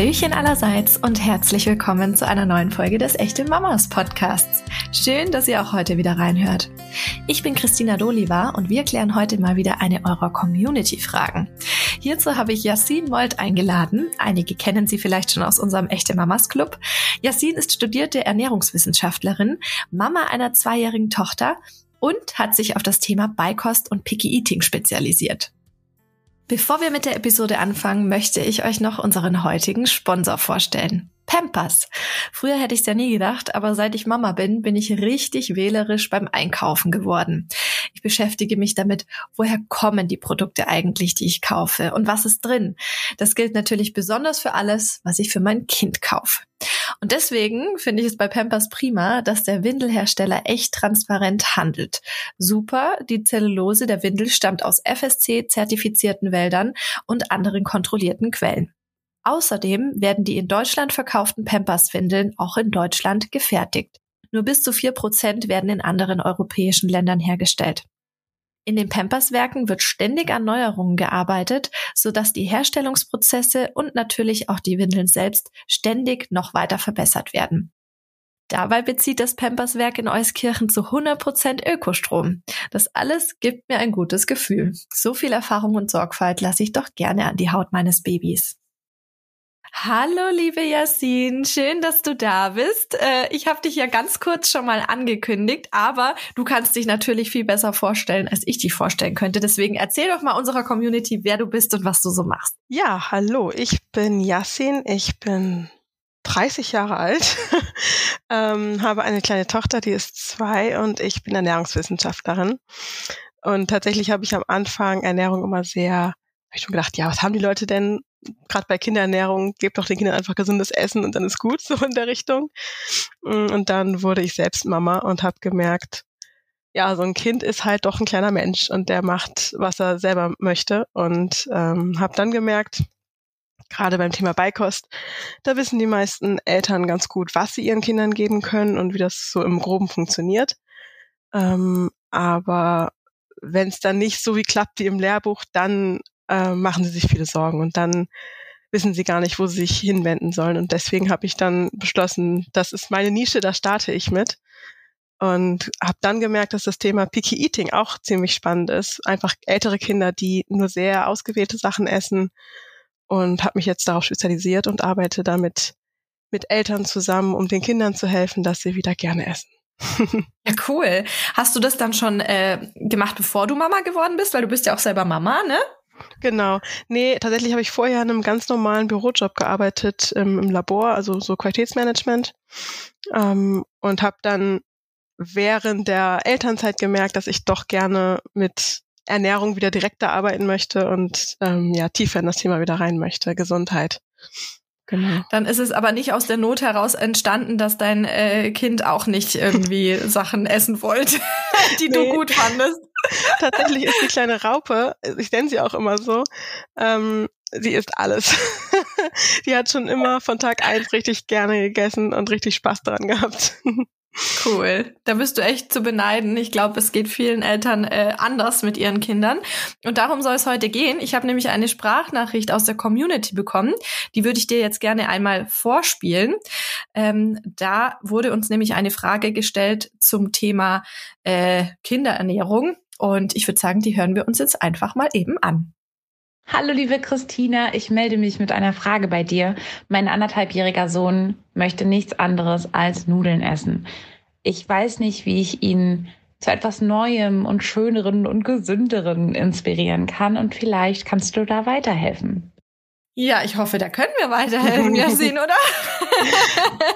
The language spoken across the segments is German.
Hallöchen allerseits und herzlich willkommen zu einer neuen Folge des Echte Mamas Podcasts. Schön, dass ihr auch heute wieder reinhört. Ich bin Christina Doliva und wir klären heute mal wieder eine eurer Community-Fragen. Hierzu habe ich Yassin Molt eingeladen. Einige kennen sie vielleicht schon aus unserem Echte Mamas Club. Yassin ist studierte Ernährungswissenschaftlerin, Mama einer zweijährigen Tochter und hat sich auf das Thema Beikost und Picky Eating spezialisiert. Bevor wir mit der Episode anfangen, möchte ich euch noch unseren heutigen Sponsor vorstellen. Pampers. Früher hätte ich es ja nie gedacht, aber seit ich Mama bin, bin ich richtig wählerisch beim Einkaufen geworden. Ich beschäftige mich damit, woher kommen die Produkte eigentlich, die ich kaufe und was ist drin. Das gilt natürlich besonders für alles, was ich für mein Kind kaufe. Und deswegen finde ich es bei Pampers prima, dass der Windelhersteller echt transparent handelt. Super, die Zellulose der Windel stammt aus FSC-zertifizierten Wäldern und anderen kontrollierten Quellen. Außerdem werden die in Deutschland verkauften Pampers-Windeln auch in Deutschland gefertigt. Nur bis zu vier Prozent werden in anderen europäischen Ländern hergestellt. In den Pampers-Werken wird ständig an Neuerungen gearbeitet, sodass die Herstellungsprozesse und natürlich auch die Windeln selbst ständig noch weiter verbessert werden. Dabei bezieht das Pampers-Werk in Euskirchen zu 100% Ökostrom. Das alles gibt mir ein gutes Gefühl. So viel Erfahrung und Sorgfalt lasse ich doch gerne an die Haut meines Babys. Hallo, liebe Yasin, schön, dass du da bist. Äh, ich habe dich ja ganz kurz schon mal angekündigt, aber du kannst dich natürlich viel besser vorstellen, als ich dich vorstellen könnte. Deswegen erzähl doch mal unserer Community, wer du bist und was du so machst. Ja, hallo, ich bin Yasin, ich bin 30 Jahre alt, ähm, habe eine kleine Tochter, die ist zwei und ich bin Ernährungswissenschaftlerin. Und tatsächlich habe ich am Anfang Ernährung immer sehr, habe ich schon gedacht, ja, was haben die Leute denn gerade bei Kinderernährung, gebt doch den Kindern einfach gesundes Essen und dann ist gut, so in der Richtung. Mm, und dann wurde ich selbst Mama und habe gemerkt, ja, so ein Kind ist halt doch ein kleiner Mensch und der macht, was er selber möchte. Und ähm, habe dann gemerkt, gerade beim Thema Beikost, da wissen die meisten Eltern ganz gut, was sie ihren Kindern geben können und wie das so im Groben funktioniert. Ähm, aber wenn es dann nicht so wie klappt wie im Lehrbuch, dann äh, machen sie sich viele Sorgen und dann wissen sie gar nicht, wo sie sich hinwenden sollen. Und deswegen habe ich dann beschlossen, das ist meine Nische, da starte ich mit. Und habe dann gemerkt, dass das Thema Picky Eating auch ziemlich spannend ist. Einfach ältere Kinder, die nur sehr ausgewählte Sachen essen. Und habe mich jetzt darauf spezialisiert und arbeite damit mit Eltern zusammen, um den Kindern zu helfen, dass sie wieder gerne essen. ja, cool. Hast du das dann schon äh, gemacht, bevor du Mama geworden bist? Weil du bist ja auch selber Mama, ne? Genau. Nee, tatsächlich habe ich vorher in einem ganz normalen Bürojob gearbeitet ähm, im Labor, also so Qualitätsmanagement. Ähm, und habe dann während der Elternzeit gemerkt, dass ich doch gerne mit Ernährung wieder direkter arbeiten möchte und ähm, ja tiefer in das Thema wieder rein möchte, Gesundheit. Genau. Dann ist es aber nicht aus der Not heraus entstanden, dass dein äh, Kind auch nicht irgendwie Sachen essen wollte, die nee. du gut fandest. Tatsächlich ist die kleine Raupe, ich nenne sie auch immer so, ähm, sie isst alles. die hat schon immer von Tag eins richtig gerne gegessen und richtig Spaß daran gehabt. Cool. Da bist du echt zu beneiden. Ich glaube, es geht vielen Eltern äh, anders mit ihren Kindern. Und darum soll es heute gehen. Ich habe nämlich eine Sprachnachricht aus der Community bekommen. Die würde ich dir jetzt gerne einmal vorspielen. Ähm, da wurde uns nämlich eine Frage gestellt zum Thema äh, Kinderernährung. Und ich würde sagen, die hören wir uns jetzt einfach mal eben an. Hallo liebe Christina, ich melde mich mit einer Frage bei dir. Mein anderthalbjähriger Sohn möchte nichts anderes als Nudeln essen. Ich weiß nicht, wie ich ihn zu etwas Neuem und Schöneren und Gesünderen inspirieren kann und vielleicht kannst du da weiterhelfen. Ja, ich hoffe, da können wir weiterhelfen, Yasin, oder?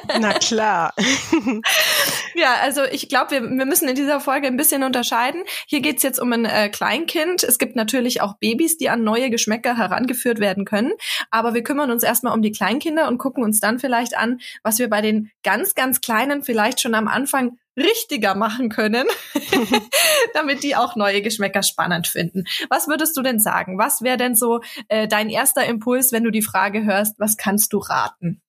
Na klar. ja, also ich glaube, wir, wir müssen in dieser Folge ein bisschen unterscheiden. Hier geht's jetzt um ein äh, Kleinkind. Es gibt natürlich auch Babys, die an neue Geschmäcker herangeführt werden können. Aber wir kümmern uns erstmal um die Kleinkinder und gucken uns dann vielleicht an, was wir bei den ganz, ganz Kleinen vielleicht schon am Anfang richtiger machen können, damit die auch neue Geschmäcker spannend finden. Was würdest du denn sagen? Was wäre denn so äh, dein erster Impuls, wenn du die Frage hörst, was kannst du raten?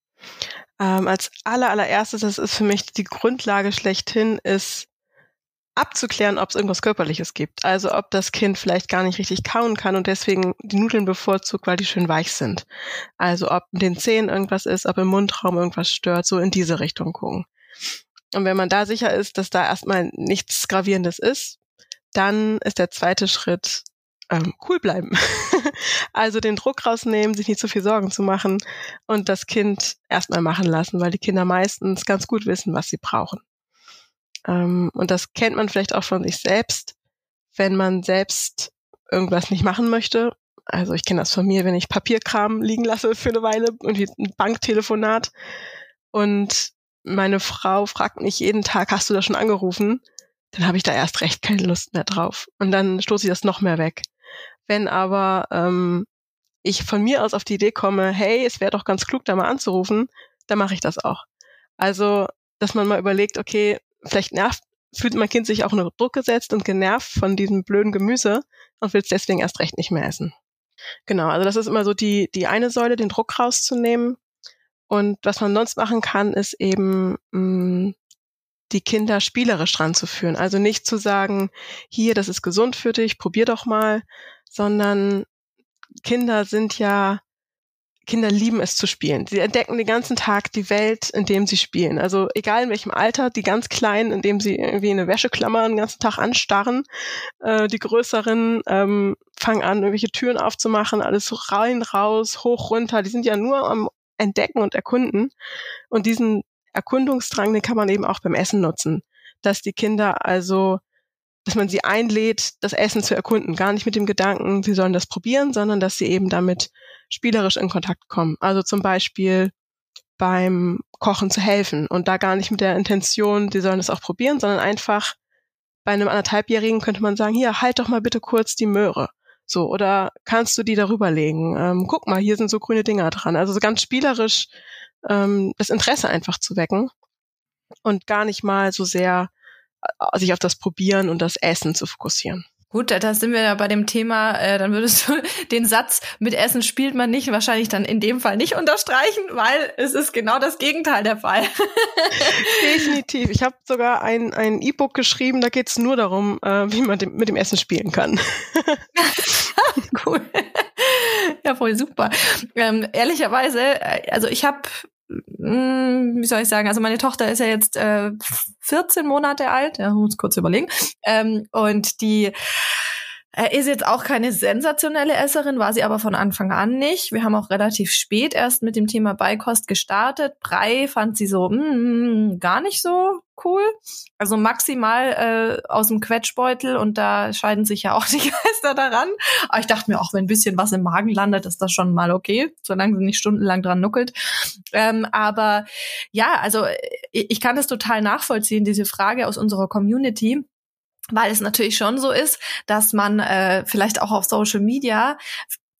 Ähm, als aller, allererstes, das ist für mich die Grundlage schlechthin, ist abzuklären, ob es irgendwas Körperliches gibt. Also ob das Kind vielleicht gar nicht richtig kauen kann und deswegen die Nudeln bevorzugt, weil die schön weich sind. Also ob in den Zähnen irgendwas ist, ob im Mundraum irgendwas stört, so in diese Richtung gucken. Und wenn man da sicher ist, dass da erstmal nichts Gravierendes ist, dann ist der zweite Schritt ähm, cool bleiben. also den Druck rausnehmen, sich nicht zu viel Sorgen zu machen und das Kind erstmal machen lassen, weil die Kinder meistens ganz gut wissen, was sie brauchen. Ähm, und das kennt man vielleicht auch von sich selbst, wenn man selbst irgendwas nicht machen möchte. Also ich kenne das von mir, wenn ich Papierkram liegen lasse für eine Weile, irgendwie ein Banktelefonat und meine Frau fragt mich jeden Tag, hast du das schon angerufen? Dann habe ich da erst recht keine Lust mehr drauf. Und dann stoße ich das noch mehr weg. Wenn aber ähm, ich von mir aus auf die Idee komme, hey, es wäre doch ganz klug, da mal anzurufen, dann mache ich das auch. Also, dass man mal überlegt, okay, vielleicht nervt, fühlt mein Kind sich auch unter Druck gesetzt und genervt von diesem blöden Gemüse und will es deswegen erst recht nicht mehr essen. Genau, also das ist immer so die, die eine Säule, den Druck rauszunehmen. Und was man sonst machen kann, ist eben mh, mm, die Kinder spielerisch ranzuführen. Also nicht zu sagen, hier, das ist gesund für dich, probier doch mal, sondern Kinder sind ja Kinder lieben es zu spielen. Sie entdecken den ganzen Tag die Welt, in dem sie spielen. Also egal in welchem Alter, die ganz Kleinen, in dem sie irgendwie eine Wäscheklammer den ganzen Tag anstarren, äh, die Größeren ähm, fangen an, irgendwelche Türen aufzumachen, alles rein, raus, hoch, runter. Die sind ja nur am Entdecken und Erkunden. Und diesen Erkundungsdrang, den kann man eben auch beim Essen nutzen. Dass die Kinder also dass man sie einlädt, das Essen zu erkunden. Gar nicht mit dem Gedanken, sie sollen das probieren, sondern dass sie eben damit spielerisch in Kontakt kommen. Also zum Beispiel beim Kochen zu helfen und da gar nicht mit der Intention, die sollen es auch probieren, sondern einfach bei einem anderthalbjährigen könnte man sagen, hier, halt doch mal bitte kurz die Möhre. So, oder kannst du die darüber legen? Ähm, guck mal, hier sind so grüne Dinger dran. Also so ganz spielerisch ähm, das Interesse einfach zu wecken und gar nicht mal so sehr äh, sich auf das Probieren und das Essen zu fokussieren. Gut, da sind wir ja bei dem Thema, äh, dann würdest du den Satz mit Essen spielt man nicht wahrscheinlich dann in dem Fall nicht unterstreichen, weil es ist genau das Gegenteil der Fall. Definitiv. Ich habe sogar ein ein E-Book geschrieben, da geht's nur darum, äh, wie man dem, mit dem Essen spielen kann. cool. Ja, voll super. Ähm, ehrlicherweise, äh, also ich habe wie soll ich sagen, also meine Tochter ist ja jetzt äh, 14 Monate alt, ja, muss kurz überlegen, ähm, und die ist jetzt auch keine sensationelle Esserin, war sie aber von Anfang an nicht. Wir haben auch relativ spät erst mit dem Thema Beikost gestartet. Brei fand sie so mm, gar nicht so cool. Also maximal äh, aus dem Quetschbeutel und da scheiden sich ja auch die Geister daran. Aber ich dachte mir auch, wenn ein bisschen was im Magen landet, ist das schon mal okay, solange sie nicht stundenlang dran nuckelt. Ähm, aber ja, also ich kann das total nachvollziehen, diese Frage aus unserer Community weil es natürlich schon so ist, dass man äh, vielleicht auch auf Social Media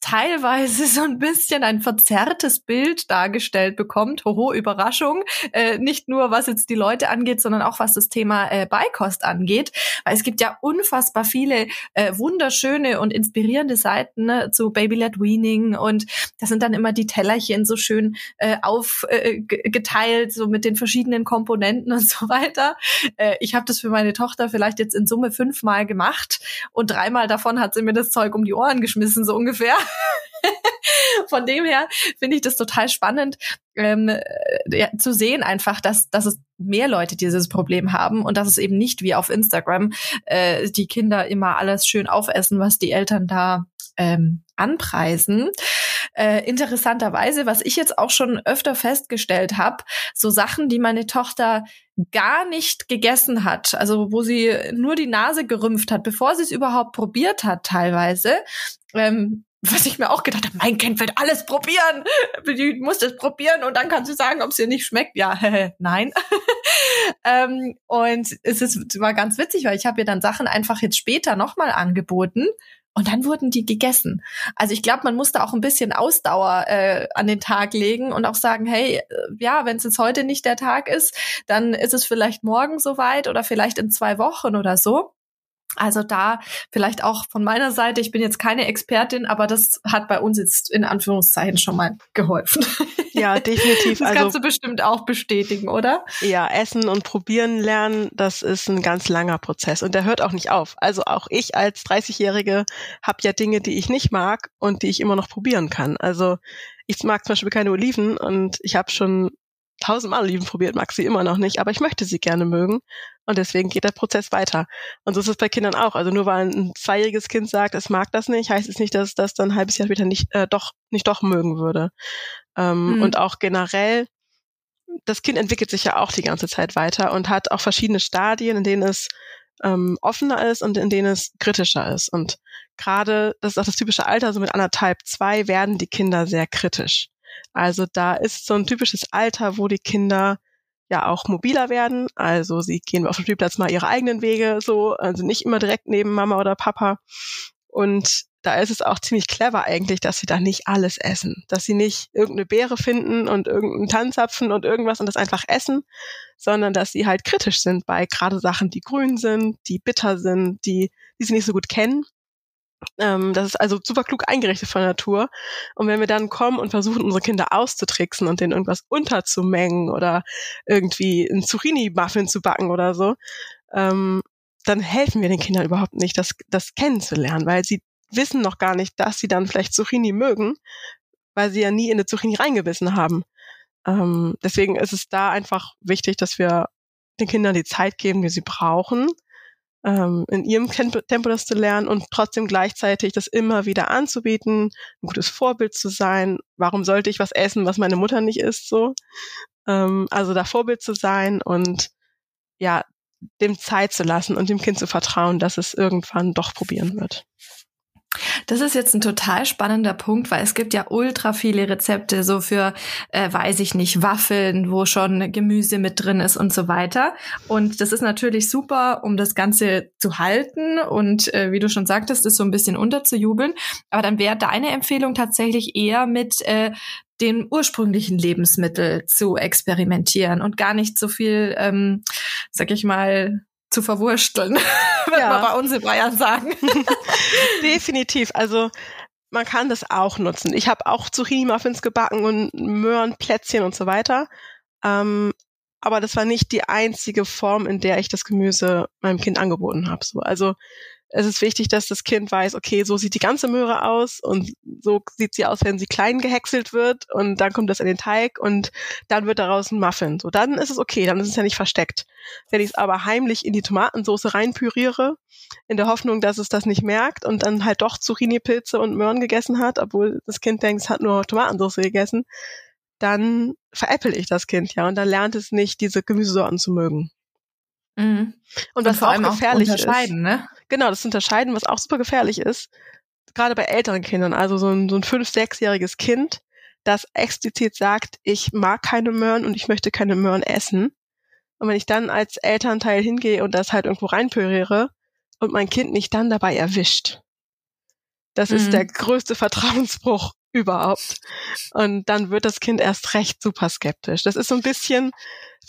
teilweise so ein bisschen ein verzerrtes Bild dargestellt bekommt. Hoho, Überraschung. Äh, nicht nur was jetzt die Leute angeht, sondern auch was das Thema äh, Beikost angeht. Weil es gibt ja unfassbar viele äh, wunderschöne und inspirierende Seiten ne, zu Baby-led Weaning und da sind dann immer die Tellerchen so schön äh, aufgeteilt, äh, so mit den verschiedenen Komponenten und so weiter. Äh, ich habe das für meine Tochter vielleicht jetzt in Summe fünfmal gemacht und dreimal davon hat sie mir das Zeug um die Ohren geschmissen, so ungefähr. Von dem her finde ich das total spannend ähm, äh, ja, zu sehen einfach, dass, dass es mehr Leute dieses Problem haben und dass es eben nicht wie auf Instagram äh, die Kinder immer alles schön aufessen, was die Eltern da ähm, anpreisen. Äh, interessanterweise, was ich jetzt auch schon öfter festgestellt habe, so Sachen, die meine Tochter gar nicht gegessen hat, also wo sie nur die Nase gerümpft hat, bevor sie es überhaupt probiert hat, teilweise, ähm, was ich mir auch gedacht habe, mein Kind wird alles probieren. Die muss das probieren und dann kann sie sagen, ob es ihr nicht schmeckt. Ja, nein. ähm, und es ist, war ganz witzig, weil ich habe ihr dann Sachen einfach jetzt später nochmal angeboten. Und dann wurden die gegessen. Also ich glaube, man muss da auch ein bisschen Ausdauer äh, an den Tag legen und auch sagen, hey, äh, ja, wenn es jetzt heute nicht der Tag ist, dann ist es vielleicht morgen soweit oder vielleicht in zwei Wochen oder so. Also da vielleicht auch von meiner Seite, ich bin jetzt keine Expertin, aber das hat bei uns jetzt in Anführungszeichen schon mal geholfen. Ja, definitiv. Das also, kannst du bestimmt auch bestätigen, oder? Ja, essen und probieren lernen, das ist ein ganz langer Prozess und der hört auch nicht auf. Also auch ich als 30-Jährige habe ja Dinge, die ich nicht mag und die ich immer noch probieren kann. Also ich mag zum Beispiel keine Oliven und ich habe schon tausendmal Oliven probiert, mag sie immer noch nicht, aber ich möchte sie gerne mögen und deswegen geht der Prozess weiter. Und so ist es bei Kindern auch. Also nur weil ein zweijähriges Kind sagt, es mag das nicht, heißt es nicht, dass es das dann ein halbes Jahr später nicht äh, doch nicht doch mögen würde. Ähm, mhm. Und auch generell, das Kind entwickelt sich ja auch die ganze Zeit weiter und hat auch verschiedene Stadien, in denen es ähm, offener ist und in denen es kritischer ist. Und gerade, das ist auch das typische Alter, so mit anderthalb, zwei werden die Kinder sehr kritisch. Also da ist so ein typisches Alter, wo die Kinder ja auch mobiler werden. Also sie gehen auf dem Spielplatz mal ihre eigenen Wege, so, also nicht immer direkt neben Mama oder Papa. Und da ist es auch ziemlich clever eigentlich, dass sie da nicht alles essen. Dass sie nicht irgendeine Beere finden und irgendeinen Tanzapfen und irgendwas und das einfach essen, sondern dass sie halt kritisch sind bei gerade Sachen, die grün sind, die bitter sind, die, die sie nicht so gut kennen ähm, das ist also super klug eingerichtet von Natur. Und wenn wir dann kommen und versuchen, unsere Kinder auszutricksen und denen irgendwas unterzumengen oder irgendwie ein Zucchini-Muffin zu backen oder so, ähm, dann helfen wir den Kindern überhaupt nicht, das, das kennenzulernen, weil sie wissen noch gar nicht, dass sie dann vielleicht Zucchini mögen, weil sie ja nie in eine Zucchini reingebissen haben. Ähm, deswegen ist es da einfach wichtig, dass wir den Kindern die Zeit geben, die sie brauchen, ähm, in ihrem Tempo das zu lernen und trotzdem gleichzeitig das immer wieder anzubieten, ein gutes Vorbild zu sein. Warum sollte ich was essen, was meine Mutter nicht isst, so? Ähm, also da Vorbild zu sein und ja, dem Zeit zu lassen und dem Kind zu vertrauen, dass es irgendwann doch probieren wird. Das ist jetzt ein total spannender Punkt, weil es gibt ja ultra viele Rezepte so für, äh, weiß ich nicht, Waffeln, wo schon Gemüse mit drin ist und so weiter. Und das ist natürlich super, um das Ganze zu halten und äh, wie du schon sagtest, ist so ein bisschen unterzujubeln. Aber dann wäre deine Empfehlung tatsächlich eher mit äh, den ursprünglichen Lebensmittel zu experimentieren und gar nicht so viel, ähm, sag ich mal, zu verwursteln, würde ja. man bei uns in Bayern sagen. Definitiv. Also man kann das auch nutzen. Ich habe auch Zucchini-Muffins gebacken und Möhrenplätzchen und so weiter. Ähm, aber das war nicht die einzige Form, in der ich das Gemüse meinem Kind angeboten habe. So, also es ist wichtig, dass das Kind weiß, okay, so sieht die ganze Möhre aus und so sieht sie aus, wenn sie klein gehäckselt wird und dann kommt das in den Teig und dann wird daraus ein Muffin. So, dann ist es okay, dann ist es ja nicht versteckt. Wenn ich es aber heimlich in die Tomatensauce reinpüriere, in der Hoffnung, dass es das nicht merkt und dann halt doch Zucchini-Pilze und Möhren gegessen hat, obwohl das Kind denkt, es hat nur Tomatensauce gegessen, dann veräpple ich das Kind ja und dann lernt es nicht, diese Gemüsesorten zu mögen. Mhm. Und, was vor allem auch gefährlich auch ist. Ne? Genau, das Unterscheiden, was auch super gefährlich ist, gerade bei älteren Kindern, also so ein, so ein fünf-, sechsjähriges Kind, das explizit sagt, ich mag keine Möhren und ich möchte keine Möhren essen. Und wenn ich dann als Elternteil hingehe und das halt irgendwo reinpüriere und mein Kind mich dann dabei erwischt, das mhm. ist der größte Vertrauensbruch überhaupt. Und dann wird das Kind erst recht super skeptisch. Das ist so ein bisschen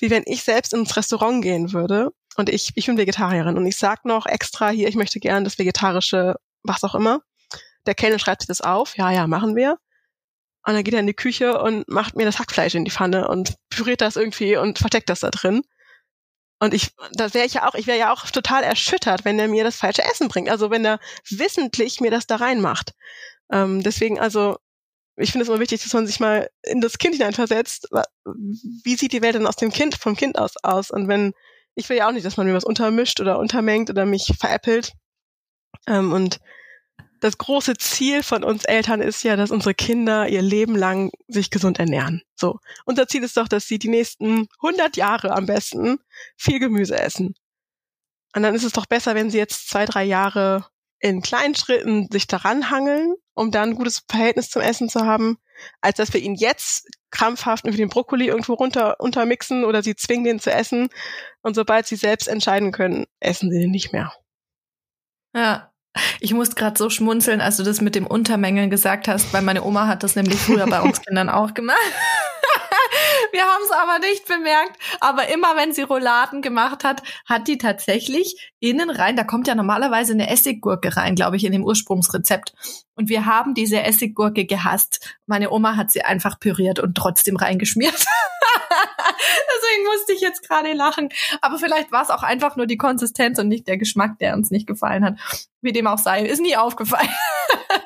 wie wenn ich selbst ins Restaurant gehen würde und ich, ich bin Vegetarierin und ich sag noch extra hier, ich möchte gern das vegetarische, was auch immer. Der Kellner schreibt sich das auf, ja, ja, machen wir. Und dann geht er in die Küche und macht mir das Hackfleisch in die Pfanne und püriert das irgendwie und versteckt das da drin. Und ich, das wäre ich ja auch, ich wäre ja auch total erschüttert, wenn er mir das falsche Essen bringt. Also wenn er wissentlich mir das da reinmacht. Ähm, deswegen, also ich finde es immer wichtig, dass man sich mal in das Kind hineinversetzt. Wie sieht die Welt denn aus dem Kind, vom Kind aus aus? Und wenn, ich will ja auch nicht, dass man mir was untermischt oder untermengt oder mich veräppelt. Ähm, und das große Ziel von uns Eltern ist ja, dass unsere Kinder ihr Leben lang sich gesund ernähren. So. Unser Ziel ist doch, dass sie die nächsten 100 Jahre am besten viel Gemüse essen. Und dann ist es doch besser, wenn sie jetzt zwei, drei Jahre in kleinen Schritten sich daran hangeln, um dann ein gutes Verhältnis zum Essen zu haben, als dass wir ihn jetzt krampfhaft irgendwie den Brokkoli irgendwo runter untermixen oder sie zwingen den zu essen und sobald sie selbst entscheiden können, essen sie den nicht mehr. Ja, ich muss gerade so schmunzeln, als du das mit dem Untermengen gesagt hast, weil meine Oma hat das nämlich früher bei uns Kindern auch gemacht. Wir haben es aber nicht bemerkt. Aber immer wenn sie Rouladen gemacht hat, hat die tatsächlich innen rein, da kommt ja normalerweise eine Essiggurke rein, glaube ich, in dem Ursprungsrezept. Und wir haben diese Essiggurke gehasst. Meine Oma hat sie einfach püriert und trotzdem reingeschmiert. Deswegen musste ich jetzt gerade lachen. Aber vielleicht war es auch einfach nur die Konsistenz und nicht der Geschmack, der uns nicht gefallen hat. Wie dem auch sei, ist nie aufgefallen.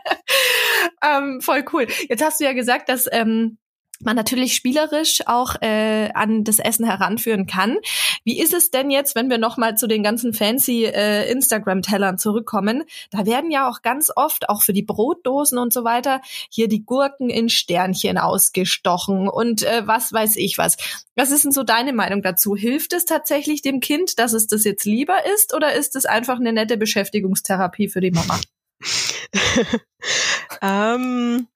ähm, voll cool. Jetzt hast du ja gesagt, dass ähm, man natürlich spielerisch auch äh, an das Essen heranführen kann. Wie ist es denn jetzt, wenn wir noch mal zu den ganzen fancy äh, Instagram-Tellern zurückkommen? Da werden ja auch ganz oft, auch für die Brotdosen und so weiter, hier die Gurken in Sternchen ausgestochen und äh, was weiß ich was. Was ist denn so deine Meinung dazu? Hilft es tatsächlich dem Kind, dass es das jetzt lieber ist oder ist es einfach eine nette Beschäftigungstherapie für die Mama? ähm,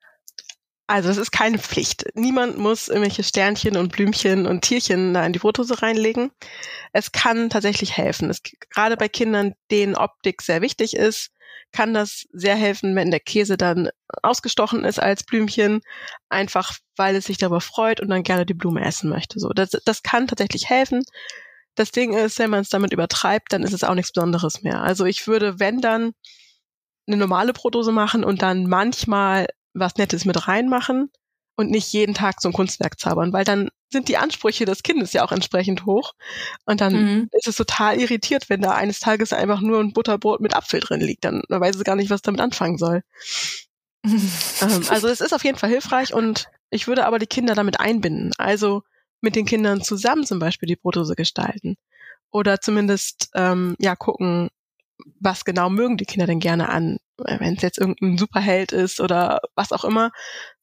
also es ist keine Pflicht. Niemand muss irgendwelche Sternchen und Blümchen und Tierchen da in die Brotdose reinlegen. Es kann tatsächlich helfen. Es, gerade bei Kindern, denen Optik sehr wichtig ist, kann das sehr helfen, wenn der Käse dann ausgestochen ist als Blümchen, einfach weil es sich darüber freut und dann gerne die Blume essen möchte. So, das, das kann tatsächlich helfen. Das Ding ist, wenn man es damit übertreibt, dann ist es auch nichts Besonderes mehr. Also ich würde, wenn dann eine normale Brotdose machen und dann manchmal was Nettes mit reinmachen und nicht jeden Tag so ein Kunstwerk zaubern, weil dann sind die Ansprüche des Kindes ja auch entsprechend hoch. Und dann mhm. ist es total irritiert, wenn da eines Tages einfach nur ein Butterbrot mit Apfel drin liegt. Dann weiß es gar nicht, was damit anfangen soll. ähm, also es ist auf jeden Fall hilfreich und ich würde aber die Kinder damit einbinden. Also mit den Kindern zusammen zum Beispiel die Brotdose gestalten. Oder zumindest ähm, ja gucken, was genau mögen die Kinder denn gerne an, wenn es jetzt irgendein Superheld ist oder was auch immer,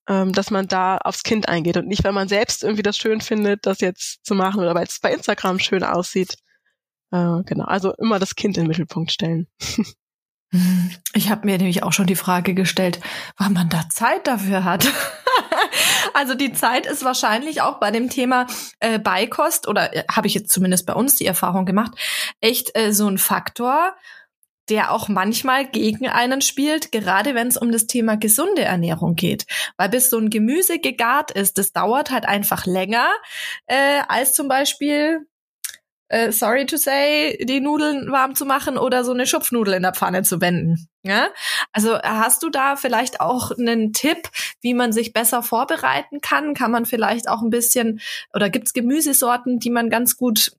ähm, dass man da aufs Kind eingeht und nicht, wenn man selbst irgendwie das schön findet, das jetzt zu machen oder weil es bei Instagram schön aussieht. Äh, genau, also immer das Kind in den Mittelpunkt stellen. Ich habe mir nämlich auch schon die Frage gestellt, wann man da Zeit dafür hat. also die Zeit ist wahrscheinlich auch bei dem Thema äh, Beikost oder äh, habe ich jetzt zumindest bei uns die Erfahrung gemacht, echt äh, so ein Faktor, der auch manchmal gegen einen spielt, gerade wenn es um das Thema gesunde Ernährung geht. Weil bis so ein Gemüse gegart ist, das dauert halt einfach länger äh, als zum Beispiel äh, sorry to say, die Nudeln warm zu machen oder so eine Schupfnudel in der Pfanne zu wenden. Ja? Also hast du da vielleicht auch einen Tipp, wie man sich besser vorbereiten kann? Kann man vielleicht auch ein bisschen oder gibt's Gemüsesorten, die man ganz gut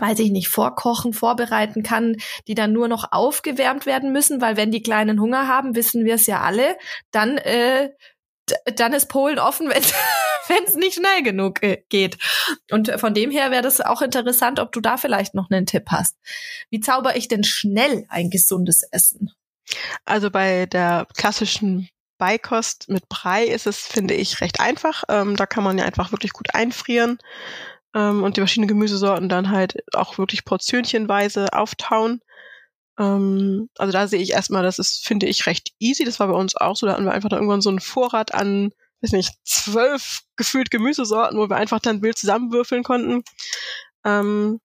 weiß ich nicht, vorkochen, vorbereiten kann, die dann nur noch aufgewärmt werden müssen, weil wenn die Kleinen Hunger haben, wissen wir es ja alle, dann äh, dann ist Polen offen, wenn es nicht schnell genug äh, geht. Und von dem her wäre das auch interessant, ob du da vielleicht noch einen Tipp hast. Wie zauber ich denn schnell ein gesundes Essen? Also bei der klassischen Beikost mit Brei ist es, finde ich, recht einfach. Ähm, da kann man ja einfach wirklich gut einfrieren ähm, und die verschiedenen Gemüsesorten dann halt auch wirklich portionchenweise auftauen. Ähm, also da sehe ich erstmal, das ist, finde ich, recht easy. Das war bei uns auch so. Da hatten wir einfach dann irgendwann so einen Vorrat an, weiß nicht, zwölf gefühlt Gemüsesorten, wo wir einfach dann wild zusammenwürfeln konnten. Ähm,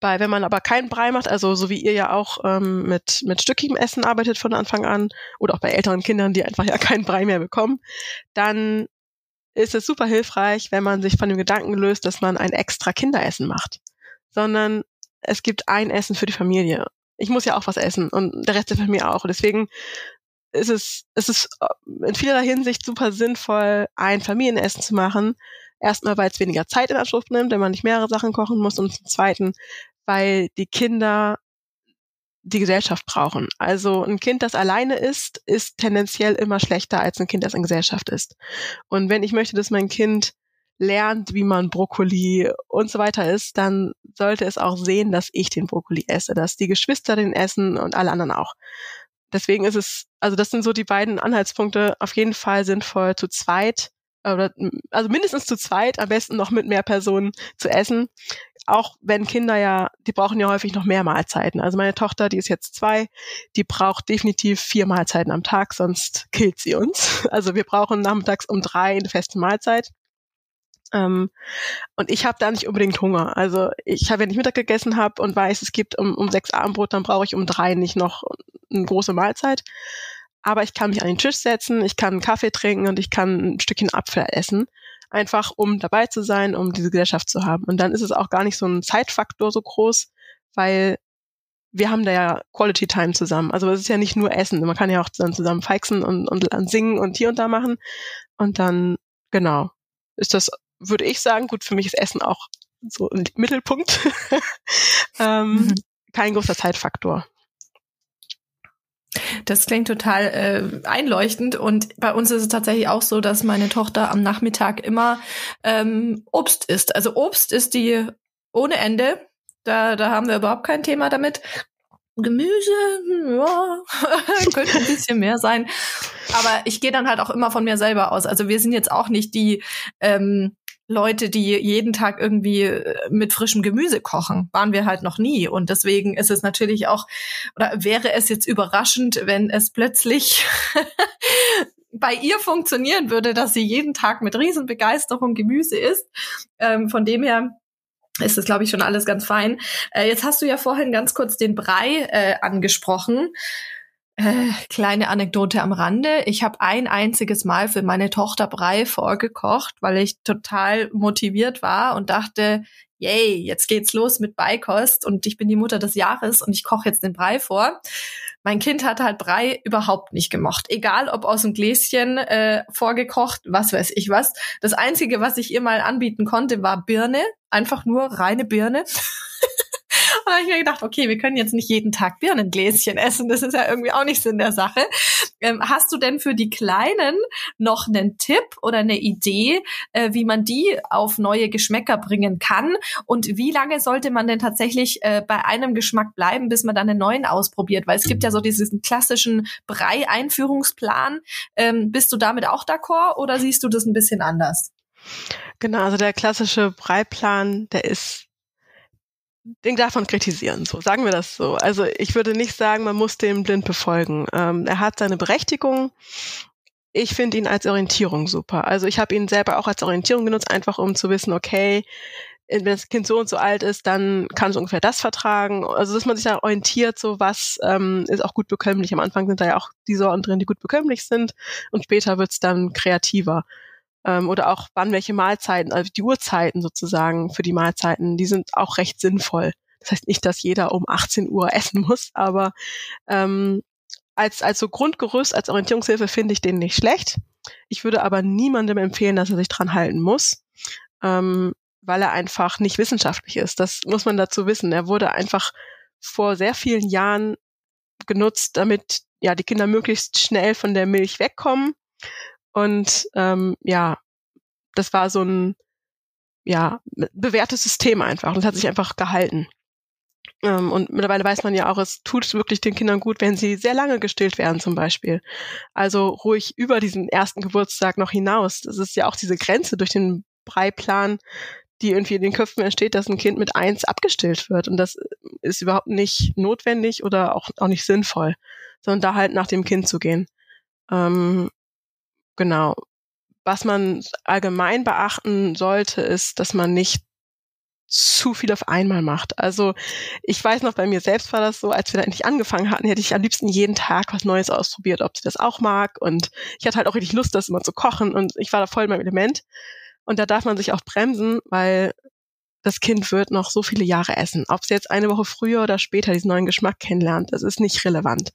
bei, wenn man aber keinen Brei macht, also so wie ihr ja auch ähm, mit, mit stückigem Essen arbeitet von Anfang an, oder auch bei älteren Kindern, die einfach ja keinen Brei mehr bekommen, dann ist es super hilfreich, wenn man sich von dem Gedanken löst, dass man ein extra Kinderessen macht, sondern es gibt ein Essen für die Familie. Ich muss ja auch was essen und der Rest der Familie auch. Deswegen ist es, es ist in vielerlei Hinsicht super sinnvoll, ein Familienessen zu machen. Erstmal, weil es weniger Zeit in Anspruch nimmt, wenn man nicht mehrere Sachen kochen muss und zum Zweiten, weil die Kinder die Gesellschaft brauchen. Also ein Kind, das alleine ist, ist tendenziell immer schlechter als ein Kind, das in Gesellschaft ist. Und wenn ich möchte, dass mein Kind lernt, wie man Brokkoli und so weiter isst, dann sollte es auch sehen, dass ich den Brokkoli esse, dass die Geschwister den essen und alle anderen auch. Deswegen ist es, also das sind so die beiden Anhaltspunkte, auf jeden Fall sinnvoll zu zweit oder also mindestens zu zweit, am besten noch mit mehr Personen zu essen. Auch wenn Kinder ja, die brauchen ja häufig noch mehr Mahlzeiten. Also meine Tochter, die ist jetzt zwei, die braucht definitiv vier Mahlzeiten am Tag, sonst killt sie uns. Also wir brauchen nachmittags um drei eine feste Mahlzeit. Ähm, und ich habe da nicht unbedingt Hunger. Also ich habe, wenn ich Mittag gegessen habe und weiß, es gibt um, um sechs Abendbrot, dann brauche ich um drei nicht noch eine große Mahlzeit aber ich kann mich an den Tisch setzen, ich kann einen Kaffee trinken und ich kann ein Stückchen Apfel essen. einfach um dabei zu sein, um diese Gesellschaft zu haben. Und dann ist es auch gar nicht so ein Zeitfaktor so groß, weil wir haben da ja Quality Time zusammen. Also es ist ja nicht nur Essen. Man kann ja auch dann zusammen feixen und, und singen und hier und da machen. Und dann, genau, ist das, würde ich sagen, gut, für mich ist Essen auch so ein Mittelpunkt. ähm, mhm. Kein großer Zeitfaktor. Das klingt total äh, einleuchtend und bei uns ist es tatsächlich auch so, dass meine Tochter am Nachmittag immer ähm, Obst isst. Also Obst ist die ohne Ende. Da, da haben wir überhaupt kein Thema damit. Gemüse, ja, könnte ein bisschen mehr sein. Aber ich gehe dann halt auch immer von mir selber aus. Also wir sind jetzt auch nicht die ähm, Leute, die jeden Tag irgendwie äh, mit frischem Gemüse kochen. Waren wir halt noch nie. Und deswegen ist es natürlich auch, oder wäre es jetzt überraschend, wenn es plötzlich bei ihr funktionieren würde, dass sie jeden Tag mit Riesenbegeisterung Gemüse isst. Ähm, von dem her ist das, glaube ich, schon alles ganz fein. Äh, jetzt hast du ja vorhin ganz kurz den Brei äh, angesprochen. Äh, kleine Anekdote am Rande. Ich habe ein einziges Mal für meine Tochter Brei vorgekocht, weil ich total motiviert war und dachte, yay, jetzt geht's los mit Beikost und ich bin die Mutter des Jahres und ich koche jetzt den Brei vor. Mein Kind hat halt Brei überhaupt nicht gemocht. Egal ob aus dem Gläschen äh, vorgekocht, was weiß ich was. Das Einzige, was ich ihr mal anbieten konnte, war Birne. Einfach nur reine Birne. Und habe ich mir gedacht, okay, wir können jetzt nicht jeden Tag Birnengläschen essen. Das ist ja irgendwie auch nicht Sinn der Sache. Ähm, hast du denn für die Kleinen noch einen Tipp oder eine Idee, äh, wie man die auf neue Geschmäcker bringen kann? Und wie lange sollte man denn tatsächlich äh, bei einem Geschmack bleiben, bis man dann einen neuen ausprobiert? Weil es gibt ja so diesen klassischen Brei-Einführungsplan. Ähm, bist du damit auch d'accord oder siehst du das ein bisschen anders? Genau, also der klassische Breiplan, der ist den man kritisieren, so sagen wir das so. Also ich würde nicht sagen, man muss den blind befolgen. Ähm, er hat seine Berechtigung. Ich finde ihn als Orientierung super. Also ich habe ihn selber auch als Orientierung genutzt, einfach um zu wissen, okay, wenn das Kind so und so alt ist, dann kann es ungefähr das vertragen. Also dass man sich da orientiert, so was ähm, ist auch gut bekömmlich. Am Anfang sind da ja auch die Sorten drin, die gut bekömmlich sind und später wird's dann kreativer ähm, oder auch wann welche Mahlzeiten, also die Uhrzeiten sozusagen für die Mahlzeiten, die sind auch recht sinnvoll. Das heißt nicht, dass jeder um 18 Uhr essen muss, aber ähm, als, als so Grundgerüst, als Orientierungshilfe finde ich den nicht schlecht. Ich würde aber niemandem empfehlen, dass er sich dran halten muss, ähm, weil er einfach nicht wissenschaftlich ist. Das muss man dazu wissen. Er wurde einfach vor sehr vielen Jahren genutzt, damit ja die Kinder möglichst schnell von der Milch wegkommen und ähm, ja, das war so ein ja, bewährtes System einfach. Und es hat sich einfach gehalten. Ähm, und mittlerweile weiß man ja auch, es tut wirklich den Kindern gut, wenn sie sehr lange gestillt werden zum Beispiel. Also ruhig über diesen ersten Geburtstag noch hinaus. Das ist ja auch diese Grenze durch den Breiplan, die irgendwie in den Köpfen entsteht, dass ein Kind mit eins abgestillt wird. Und das ist überhaupt nicht notwendig oder auch, auch nicht sinnvoll, sondern da halt nach dem Kind zu gehen. Ähm, Genau. Was man allgemein beachten sollte, ist, dass man nicht zu viel auf einmal macht. Also ich weiß noch, bei mir selbst war das so, als wir da endlich angefangen hatten, hätte ich am liebsten jeden Tag was Neues ausprobiert, ob sie das auch mag. Und ich hatte halt auch richtig Lust, das immer zu kochen und ich war da voll in meinem Element. Und da darf man sich auch bremsen, weil das Kind wird noch so viele Jahre essen. Ob sie jetzt eine Woche früher oder später diesen neuen Geschmack kennenlernt, das ist nicht relevant.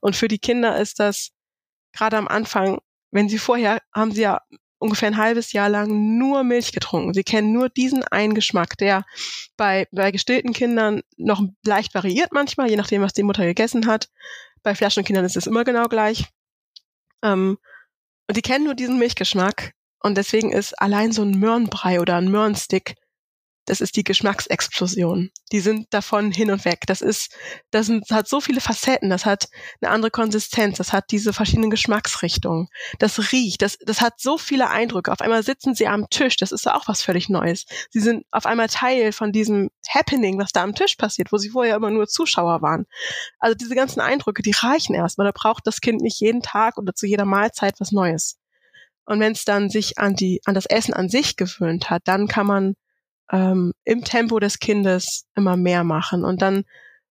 Und für die Kinder ist das gerade am Anfang wenn sie vorher haben sie ja ungefähr ein halbes Jahr lang nur Milch getrunken. Sie kennen nur diesen einen Geschmack, der bei, bei gestillten Kindern noch leicht variiert manchmal, je nachdem, was die Mutter gegessen hat. Bei Flaschenkindern ist es immer genau gleich. Ähm, und die kennen nur diesen Milchgeschmack. Und deswegen ist allein so ein Möhrenbrei oder ein Möhrenstick das ist die Geschmacksexplosion. Die sind davon hin und weg. Das ist, das hat so viele Facetten, das hat eine andere Konsistenz, das hat diese verschiedenen Geschmacksrichtungen. Das riecht, das, das hat so viele Eindrücke. Auf einmal sitzen sie am Tisch, das ist auch was völlig Neues. Sie sind auf einmal Teil von diesem Happening, was da am Tisch passiert, wo sie vorher immer nur Zuschauer waren. Also diese ganzen Eindrücke, die reichen erstmal. Da braucht das Kind nicht jeden Tag oder zu jeder Mahlzeit was Neues. Und wenn es dann sich an die, an das Essen an sich gewöhnt hat, dann kann man ähm, im Tempo des Kindes immer mehr machen. Und dann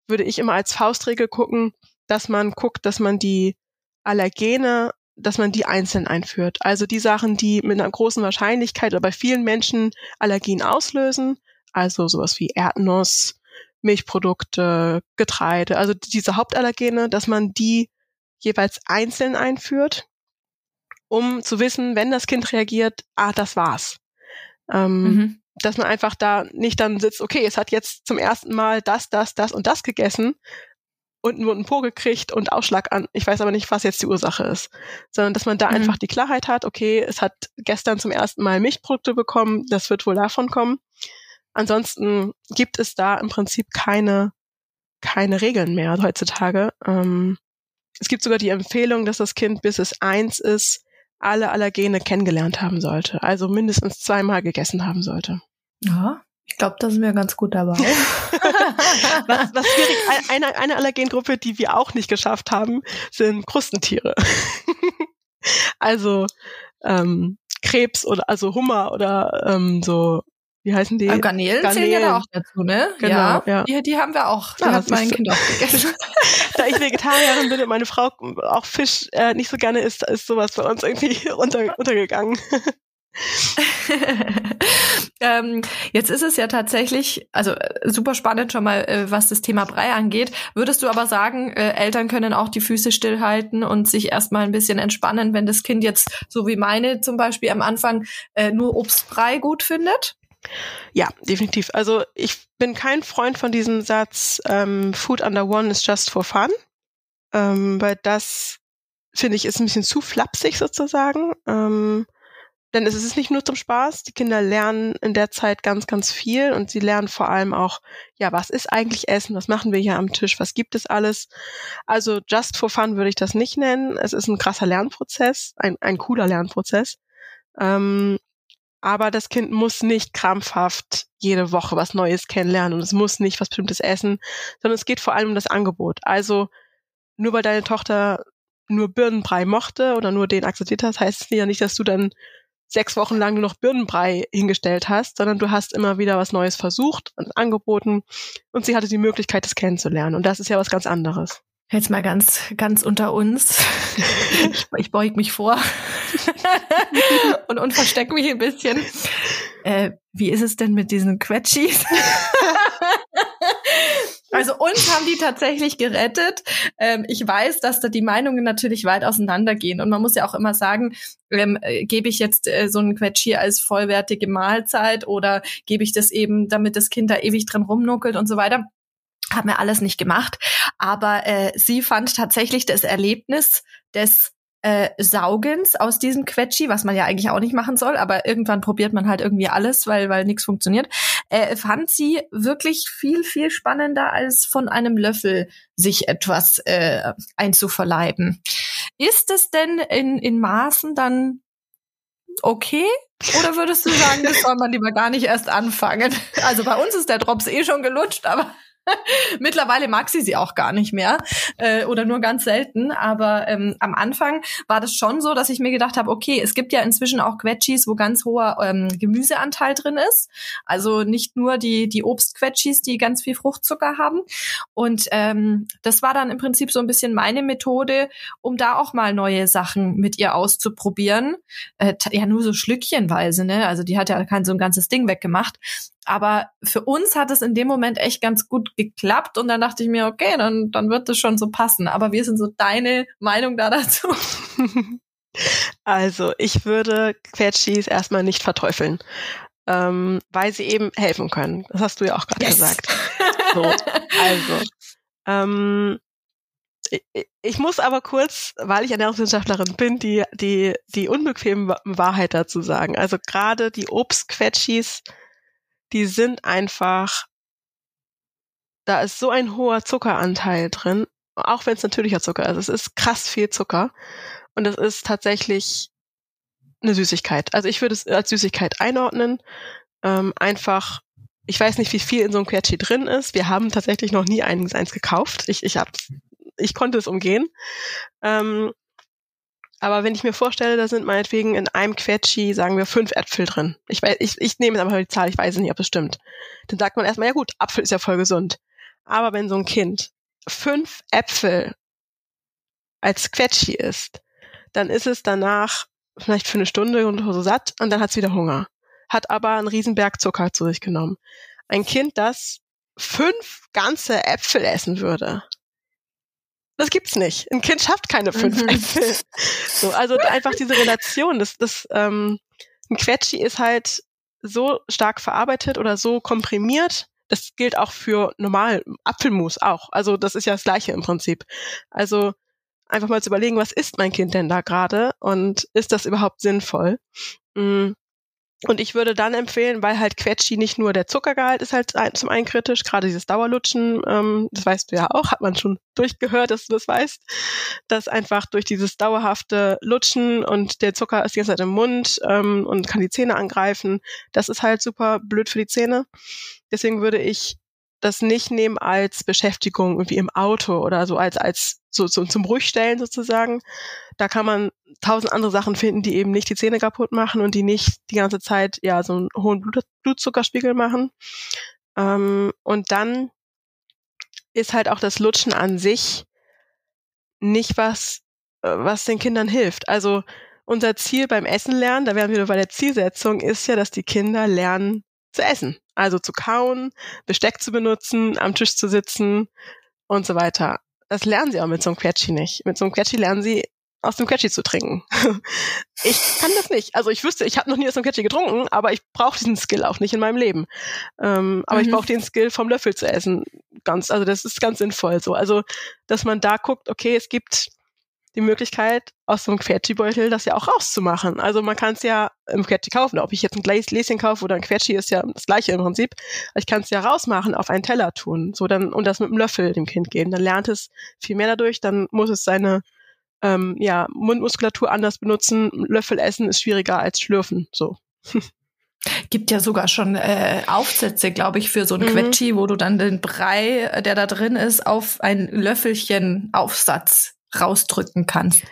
würde ich immer als Faustregel gucken, dass man guckt, dass man die Allergene dass man die einzeln einführt. Also die Sachen, die mit einer großen Wahrscheinlichkeit oder bei vielen Menschen Allergien auslösen, also sowas wie Erdnuss, Milchprodukte, Getreide, also diese Hauptallergene, dass man die jeweils einzeln einführt, um zu wissen, wenn das Kind reagiert, ah, das war's. Ähm, mhm. Dass man einfach da nicht dann sitzt, okay, es hat jetzt zum ersten Mal das, das, das und das gegessen und einen Po gekriegt und Ausschlag an. Ich weiß aber nicht, was jetzt die Ursache ist. Sondern dass man da mhm. einfach die Klarheit hat, okay, es hat gestern zum ersten Mal Milchprodukte bekommen, das wird wohl davon kommen. Ansonsten gibt es da im Prinzip keine, keine Regeln mehr heutzutage. Ähm, es gibt sogar die Empfehlung, dass das Kind, bis es eins ist, alle Allergene kennengelernt haben sollte. Also mindestens zweimal gegessen haben sollte. Ja, ich glaube, da sind wir ganz gut dabei. was, was schwierig, eine, eine Allergengruppe, die wir auch nicht geschafft haben, sind Krustentiere. also ähm, Krebs oder also Hummer oder ähm, so wie heißen die? Garnelen, Garnelen zählen ja da auch dazu, ne? Genau, ja. ja. Die, die haben wir auch. Die ja, hat mein Kind auch gegessen. da ich Vegetarierin bin und meine Frau auch Fisch äh, nicht so gerne isst, ist sowas bei uns irgendwie unter, untergegangen. ähm, jetzt ist es ja tatsächlich, also äh, super spannend schon mal, äh, was das Thema Brei angeht. Würdest du aber sagen, äh, Eltern können auch die Füße stillhalten und sich erstmal ein bisschen entspannen, wenn das Kind jetzt, so wie meine zum Beispiel am Anfang, äh, nur Obstbrei gut findet? Ja, definitiv. Also ich bin kein Freund von diesem Satz, ähm, Food under one is just for fun, ähm, weil das finde ich ist ein bisschen zu flapsig sozusagen. Ähm, denn es ist nicht nur zum Spaß. Die Kinder lernen in der Zeit ganz, ganz viel und sie lernen vor allem auch, ja, was ist eigentlich Essen? Was machen wir hier am Tisch? Was gibt es alles? Also just for fun würde ich das nicht nennen. Es ist ein krasser Lernprozess, ein, ein cooler Lernprozess. Ähm, aber das Kind muss nicht krampfhaft jede Woche was Neues kennenlernen und es muss nicht was Bestimmtes essen, sondern es geht vor allem um das Angebot. Also nur weil deine Tochter nur Birnenbrei mochte oder nur den akzeptiert hast, heißt es ja nicht, dass du dann sechs Wochen lang nur noch Birnenbrei hingestellt hast, sondern du hast immer wieder was Neues versucht und angeboten und sie hatte die Möglichkeit, das kennenzulernen. Und das ist ja was ganz anderes. Jetzt mal ganz, ganz unter uns. Ich, ich beug mich vor und, und verstecke mich ein bisschen. Äh, wie ist es denn mit diesen Quetschis? also uns haben die tatsächlich gerettet. Ähm, ich weiß, dass da die Meinungen natürlich weit auseinandergehen. Und man muss ja auch immer sagen, ähm, äh, gebe ich jetzt äh, so ein Quetschi als vollwertige Mahlzeit oder gebe ich das eben, damit das Kind da ewig drin rumnuckelt und so weiter haben wir alles nicht gemacht. Aber äh, sie fand tatsächlich das Erlebnis des äh, Saugens aus diesem Quetschi, was man ja eigentlich auch nicht machen soll, aber irgendwann probiert man halt irgendwie alles, weil weil nichts funktioniert. Äh, fand sie wirklich viel viel spannender als von einem Löffel sich etwas äh, einzuverleiben. Ist es denn in in Maßen dann okay? Oder würdest du sagen, das soll man lieber gar nicht erst anfangen? Also bei uns ist der Drops eh schon gelutscht, aber Mittlerweile mag sie sie auch gar nicht mehr äh, oder nur ganz selten. Aber ähm, am Anfang war das schon so, dass ich mir gedacht habe, okay, es gibt ja inzwischen auch Quetschis, wo ganz hoher ähm, Gemüseanteil drin ist. Also nicht nur die, die Obstquetschis, die ganz viel Fruchtzucker haben. Und ähm, das war dann im Prinzip so ein bisschen meine Methode, um da auch mal neue Sachen mit ihr auszuprobieren. Äh, ja, nur so schlückchenweise, ne? Also die hat ja kein so ein ganzes Ding weggemacht. Aber für uns hat es in dem Moment echt ganz gut geklappt und dann dachte ich mir, okay, dann, dann wird es schon so passen. Aber ist denn so deine Meinung da dazu? Also, ich würde Quetschis erstmal nicht verteufeln, ähm, weil sie eben helfen können. Das hast du ja auch gerade yes. gesagt. So, also, ähm, ich, ich muss aber kurz, weil ich Ernährungswissenschaftlerin bin, die, die, die unbequeme Wahrheit dazu sagen. Also gerade die Obstquetschis, die sind einfach, da ist so ein hoher Zuckeranteil drin, auch wenn es natürlicher Zucker ist. Es ist krass viel Zucker und es ist tatsächlich eine Süßigkeit. Also ich würde es als Süßigkeit einordnen. Ähm, einfach, ich weiß nicht, wie viel in so einem Quetschi drin ist. Wir haben tatsächlich noch nie eins, gekauft. Ich, ich, hab, ich konnte es umgehen. Ähm, aber wenn ich mir vorstelle, da sind meinetwegen in einem Quetschi, sagen wir, fünf Äpfel drin. Ich, weiß, ich, ich nehme jetzt einfach die Zahl, ich weiß nicht, ob das stimmt. Dann sagt man erstmal, ja gut, Apfel ist ja voll gesund. Aber wenn so ein Kind fünf Äpfel als Quetschi isst, dann ist es danach vielleicht für eine Stunde und so satt und dann hat es wieder Hunger. Hat aber einen riesen Berg Zucker zu sich genommen. Ein Kind, das fünf ganze Äpfel essen würde, das gibt's nicht. Ein Kind schafft keine fünf mhm. Äpfel. So, also einfach diese Relation, das, das, ähm, ein Quetschi ist halt so stark verarbeitet oder so komprimiert. Das gilt auch für normal Apfelmus auch. Also das ist ja das Gleiche im Prinzip. Also einfach mal zu überlegen, was isst mein Kind denn da gerade und ist das überhaupt sinnvoll? Mm. Und ich würde dann empfehlen, weil halt Quetschi nicht nur der Zuckergehalt ist halt zum einen kritisch, gerade dieses Dauerlutschen, ähm, das weißt du ja auch, hat man schon durchgehört, dass du das weißt, dass einfach durch dieses dauerhafte Lutschen und der Zucker ist die ganze Zeit im Mund ähm, und kann die Zähne angreifen, das ist halt super blöd für die Zähne. Deswegen würde ich das nicht nehmen als Beschäftigung irgendwie im Auto oder so als als so, so zum Ruhigstellen sozusagen. Da kann man tausend andere Sachen finden, die eben nicht die Zähne kaputt machen und die nicht die ganze Zeit ja so einen hohen Blut, Blutzuckerspiegel machen. Ähm, und dann ist halt auch das Lutschen an sich nicht was, äh, was den Kindern hilft. Also unser Ziel beim Essen lernen, da wären wir bei der Zielsetzung, ist ja, dass die Kinder lernen zu essen. Also zu kauen, Besteck zu benutzen, am Tisch zu sitzen und so weiter. Das lernen sie auch mit so einem Quetschi nicht. Mit so einem Quetschi lernen sie aus dem Quetschi zu trinken. ich kann das nicht. Also ich wüsste, ich habe noch nie aus dem Quetschi getrunken, aber ich brauche diesen Skill auch nicht in meinem Leben. Ähm, aber mhm. ich brauche den Skill vom Löffel zu essen. Ganz, also das ist ganz sinnvoll so. Also, dass man da guckt, okay, es gibt die Möglichkeit, aus so einem Quetschi-Beutel das ja auch rauszumachen. Also man kann es ja im Quetschi kaufen. Ob ich jetzt ein Gläschen kaufe oder ein Quetschi, ist ja das gleiche im Prinzip. Ich kann es ja rausmachen, auf einen Teller tun, so dann und das mit einem Löffel dem Kind geben. Dann lernt es viel mehr dadurch. Dann muss es seine ähm, ja, Mundmuskulatur anders benutzen. Löffel essen ist schwieriger als schlürfen. So. Gibt ja sogar schon äh, Aufsätze, glaube ich, für so ein mhm. Quetschi, wo du dann den Brei, der da drin ist, auf ein Löffelchen Aufsatz rausdrücken kannst.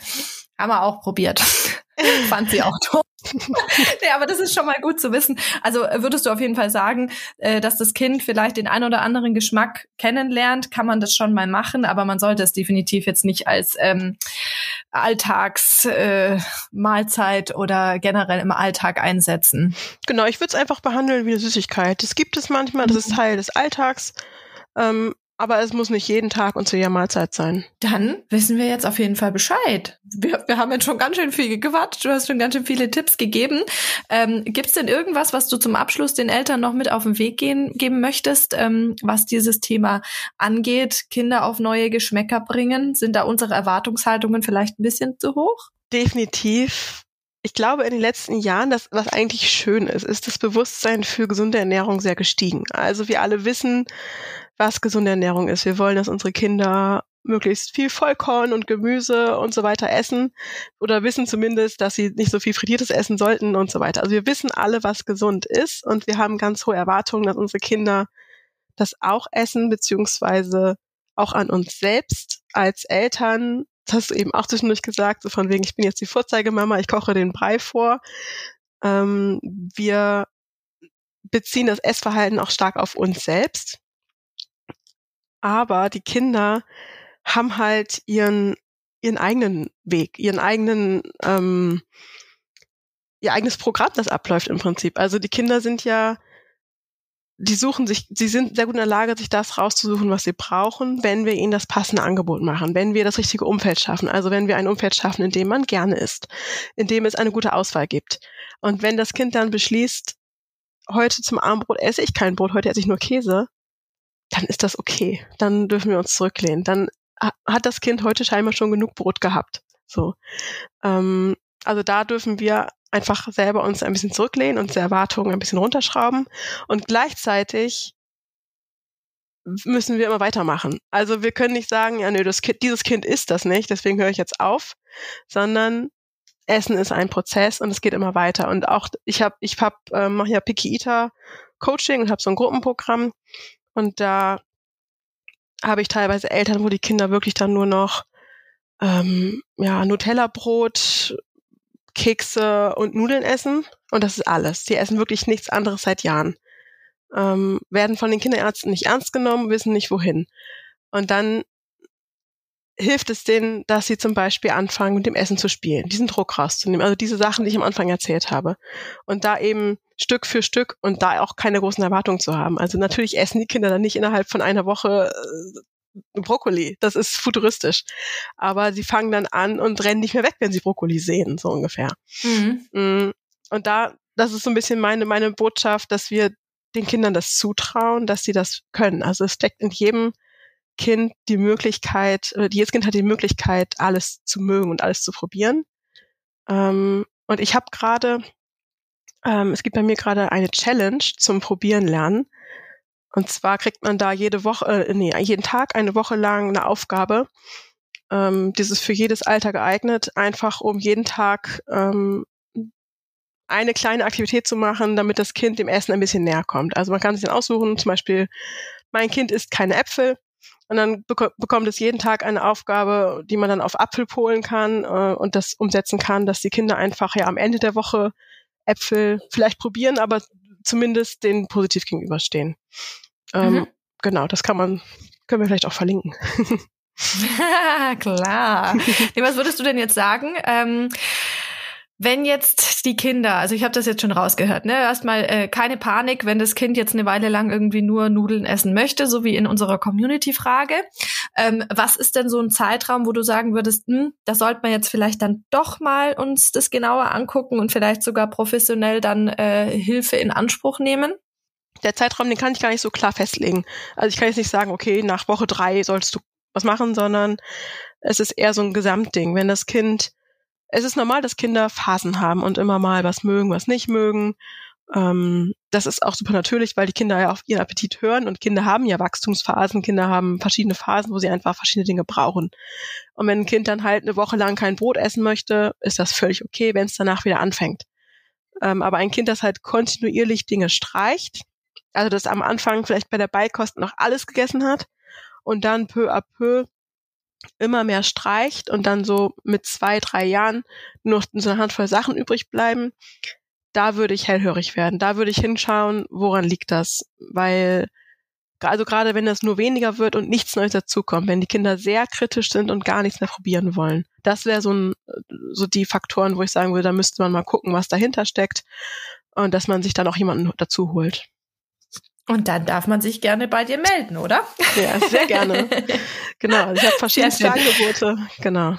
Haben wir auch probiert. Fand sie auch doof. nee, aber das ist schon mal gut zu wissen. Also äh, würdest du auf jeden Fall sagen, äh, dass das Kind vielleicht den ein oder anderen Geschmack kennenlernt, kann man das schon mal machen, aber man sollte es definitiv jetzt nicht als ähm, Alltagsmahlzeit äh, oder generell im Alltag einsetzen. Genau, ich würde es einfach behandeln wie eine Süßigkeit. Das gibt es manchmal, das ist mhm. Teil des Alltags. Ähm, aber es muss nicht jeden Tag und zu jeder Mahlzeit sein. Dann wissen wir jetzt auf jeden Fall Bescheid. Wir, wir haben jetzt schon ganz schön viel gequatscht. Du hast schon ganz schön viele Tipps gegeben. Ähm, Gibt es denn irgendwas, was du zum Abschluss den Eltern noch mit auf den Weg gehen, geben möchtest, ähm, was dieses Thema angeht? Kinder auf neue Geschmäcker bringen? Sind da unsere Erwartungshaltungen vielleicht ein bisschen zu hoch? Definitiv ich glaube, in den letzten Jahren, das, was eigentlich schön ist, ist das Bewusstsein für gesunde Ernährung sehr gestiegen. Also wir alle wissen, was gesunde Ernährung ist. Wir wollen, dass unsere Kinder möglichst viel Vollkorn und Gemüse und so weiter essen oder wissen zumindest, dass sie nicht so viel frittiertes essen sollten und so weiter. Also wir wissen alle, was gesund ist und wir haben ganz hohe Erwartungen, dass unsere Kinder das auch essen, beziehungsweise auch an uns selbst als Eltern. Das hast du eben auch zwischendurch gesagt, so von wegen, ich bin jetzt die Vorzeigemama, ich koche den Brei vor. Ähm, wir beziehen das Essverhalten auch stark auf uns selbst aber die Kinder haben halt ihren ihren eigenen Weg, ihren eigenen ähm, ihr eigenes Programm, das abläuft im Prinzip. Also die Kinder sind ja, die suchen sich, sie sind sehr gut in der Lage, sich das rauszusuchen, was sie brauchen, wenn wir ihnen das passende Angebot machen, wenn wir das richtige Umfeld schaffen. Also wenn wir ein Umfeld schaffen, in dem man gerne isst, in dem es eine gute Auswahl gibt. Und wenn das Kind dann beschließt, heute zum Abendbrot esse ich kein Brot, heute esse ich nur Käse, dann ist das okay. Dann dürfen wir uns zurücklehnen. Dann hat das Kind heute scheinbar schon genug Brot gehabt. So. Ähm, also da dürfen wir einfach selber uns ein bisschen zurücklehnen und die Erwartungen ein bisschen runterschrauben. Und gleichzeitig müssen wir immer weitermachen. Also wir können nicht sagen, ja, nö, das kind, dieses Kind ist das nicht, deswegen höre ich jetzt auf, sondern Essen ist ein Prozess und es geht immer weiter. Und auch ich habe, ich hab, äh, mache ja Picky Eater Coaching und habe so ein Gruppenprogramm und da habe ich teilweise Eltern, wo die Kinder wirklich dann nur noch ähm, ja, Nutella-Brot, Kekse und Nudeln essen. Und das ist alles. Die essen wirklich nichts anderes seit Jahren. Ähm, werden von den Kinderärzten nicht ernst genommen, wissen nicht wohin. Und dann hilft es denen, dass sie zum Beispiel anfangen, mit dem Essen zu spielen, diesen Druck rauszunehmen. Also diese Sachen, die ich am Anfang erzählt habe. Und da eben Stück für Stück und da auch keine großen Erwartungen zu haben. Also natürlich essen die Kinder dann nicht innerhalb von einer Woche äh, Brokkoli. Das ist futuristisch. Aber sie fangen dann an und rennen nicht mehr weg, wenn sie Brokkoli sehen, so ungefähr. Mhm. Mm, und da, das ist so ein bisschen meine, meine Botschaft, dass wir den Kindern das zutrauen, dass sie das können. Also es steckt in jedem Kind die Möglichkeit, oder jedes Kind hat die Möglichkeit, alles zu mögen und alles zu probieren. Ähm, und ich habe gerade, ähm, es gibt bei mir gerade eine Challenge zum Probieren lernen. Und zwar kriegt man da jede Woche, äh, nee, jeden Tag eine Woche lang eine Aufgabe. Ähm, dieses für jedes Alter geeignet, einfach um jeden Tag ähm, eine kleine Aktivität zu machen, damit das Kind dem Essen ein bisschen näher kommt. Also man kann sich dann aussuchen, zum Beispiel, mein Kind isst keine Äpfel, und dann bek bekommt es jeden Tag eine Aufgabe, die man dann auf Apfel polen kann äh, und das umsetzen kann, dass die Kinder einfach ja am Ende der Woche Äpfel vielleicht probieren, aber zumindest denen positiv gegenüberstehen. Ähm, mhm. Genau, das kann man, können wir vielleicht auch verlinken. Klar. was würdest du denn jetzt sagen? Ähm, wenn jetzt die Kinder, also ich habe das jetzt schon rausgehört, ne, erstmal äh, keine Panik, wenn das Kind jetzt eine Weile lang irgendwie nur Nudeln essen möchte, so wie in unserer Community-Frage. Ähm, was ist denn so ein Zeitraum, wo du sagen würdest, hm, da sollte man jetzt vielleicht dann doch mal uns das genauer angucken und vielleicht sogar professionell dann äh, Hilfe in Anspruch nehmen? Der Zeitraum, den kann ich gar nicht so klar festlegen. Also ich kann jetzt nicht sagen, okay, nach Woche drei sollst du was machen, sondern es ist eher so ein Gesamtding. Wenn das Kind es ist normal, dass Kinder Phasen haben und immer mal was mögen, was nicht mögen. Ähm, das ist auch super natürlich, weil die Kinder ja auf ihren Appetit hören und Kinder haben ja Wachstumsphasen, Kinder haben verschiedene Phasen, wo sie einfach verschiedene Dinge brauchen. Und wenn ein Kind dann halt eine Woche lang kein Brot essen möchte, ist das völlig okay, wenn es danach wieder anfängt. Ähm, aber ein Kind, das halt kontinuierlich Dinge streicht, also das am Anfang vielleicht bei der Beikost noch alles gegessen hat und dann peu à peu immer mehr streicht und dann so mit zwei, drei Jahren nur so eine Handvoll Sachen übrig bleiben, da würde ich hellhörig werden. Da würde ich hinschauen, woran liegt das? Weil, also gerade wenn das nur weniger wird und nichts Neues dazukommt, wenn die Kinder sehr kritisch sind und gar nichts mehr probieren wollen, das wäre so ein, so die Faktoren, wo ich sagen würde, da müsste man mal gucken, was dahinter steckt und dass man sich dann auch jemanden dazu holt. Und dann darf man sich gerne bei dir melden, oder? Ja, sehr gerne. genau, ich habe verschiedenste Angebote. Genau.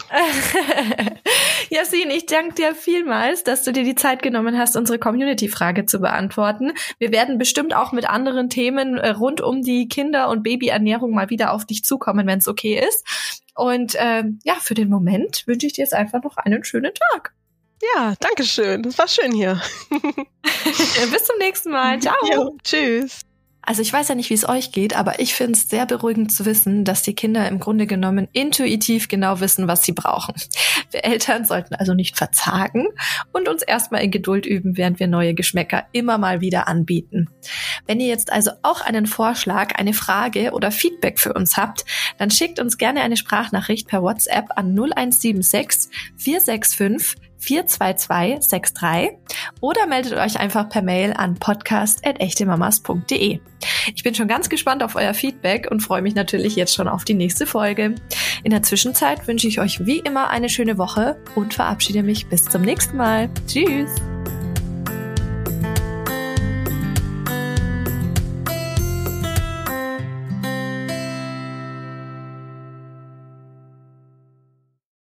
Yasin, ich danke dir vielmals, dass du dir die Zeit genommen hast, unsere Community-Frage zu beantworten. Wir werden bestimmt auch mit anderen Themen äh, rund um die Kinder- und Babyernährung mal wieder auf dich zukommen, wenn es okay ist. Und ähm, ja, für den Moment wünsche ich dir jetzt einfach noch einen schönen Tag. Ja, danke schön. Das war schön hier. Bis zum nächsten Mal. Ciao. Jo, tschüss. Also ich weiß ja nicht, wie es euch geht, aber ich finde es sehr beruhigend zu wissen, dass die Kinder im Grunde genommen intuitiv genau wissen, was sie brauchen. Wir Eltern sollten also nicht verzagen und uns erstmal in Geduld üben, während wir neue Geschmäcker immer mal wieder anbieten. Wenn ihr jetzt also auch einen Vorschlag, eine Frage oder Feedback für uns habt, dann schickt uns gerne eine Sprachnachricht per WhatsApp an 0176 465 42263 oder meldet euch einfach per Mail an podcast.echtemamas.de. Ich bin schon ganz gespannt auf euer Feedback und freue mich natürlich jetzt schon auf die nächste Folge. In der Zwischenzeit wünsche ich euch wie immer eine schöne Woche und verabschiede mich bis zum nächsten Mal. Tschüss!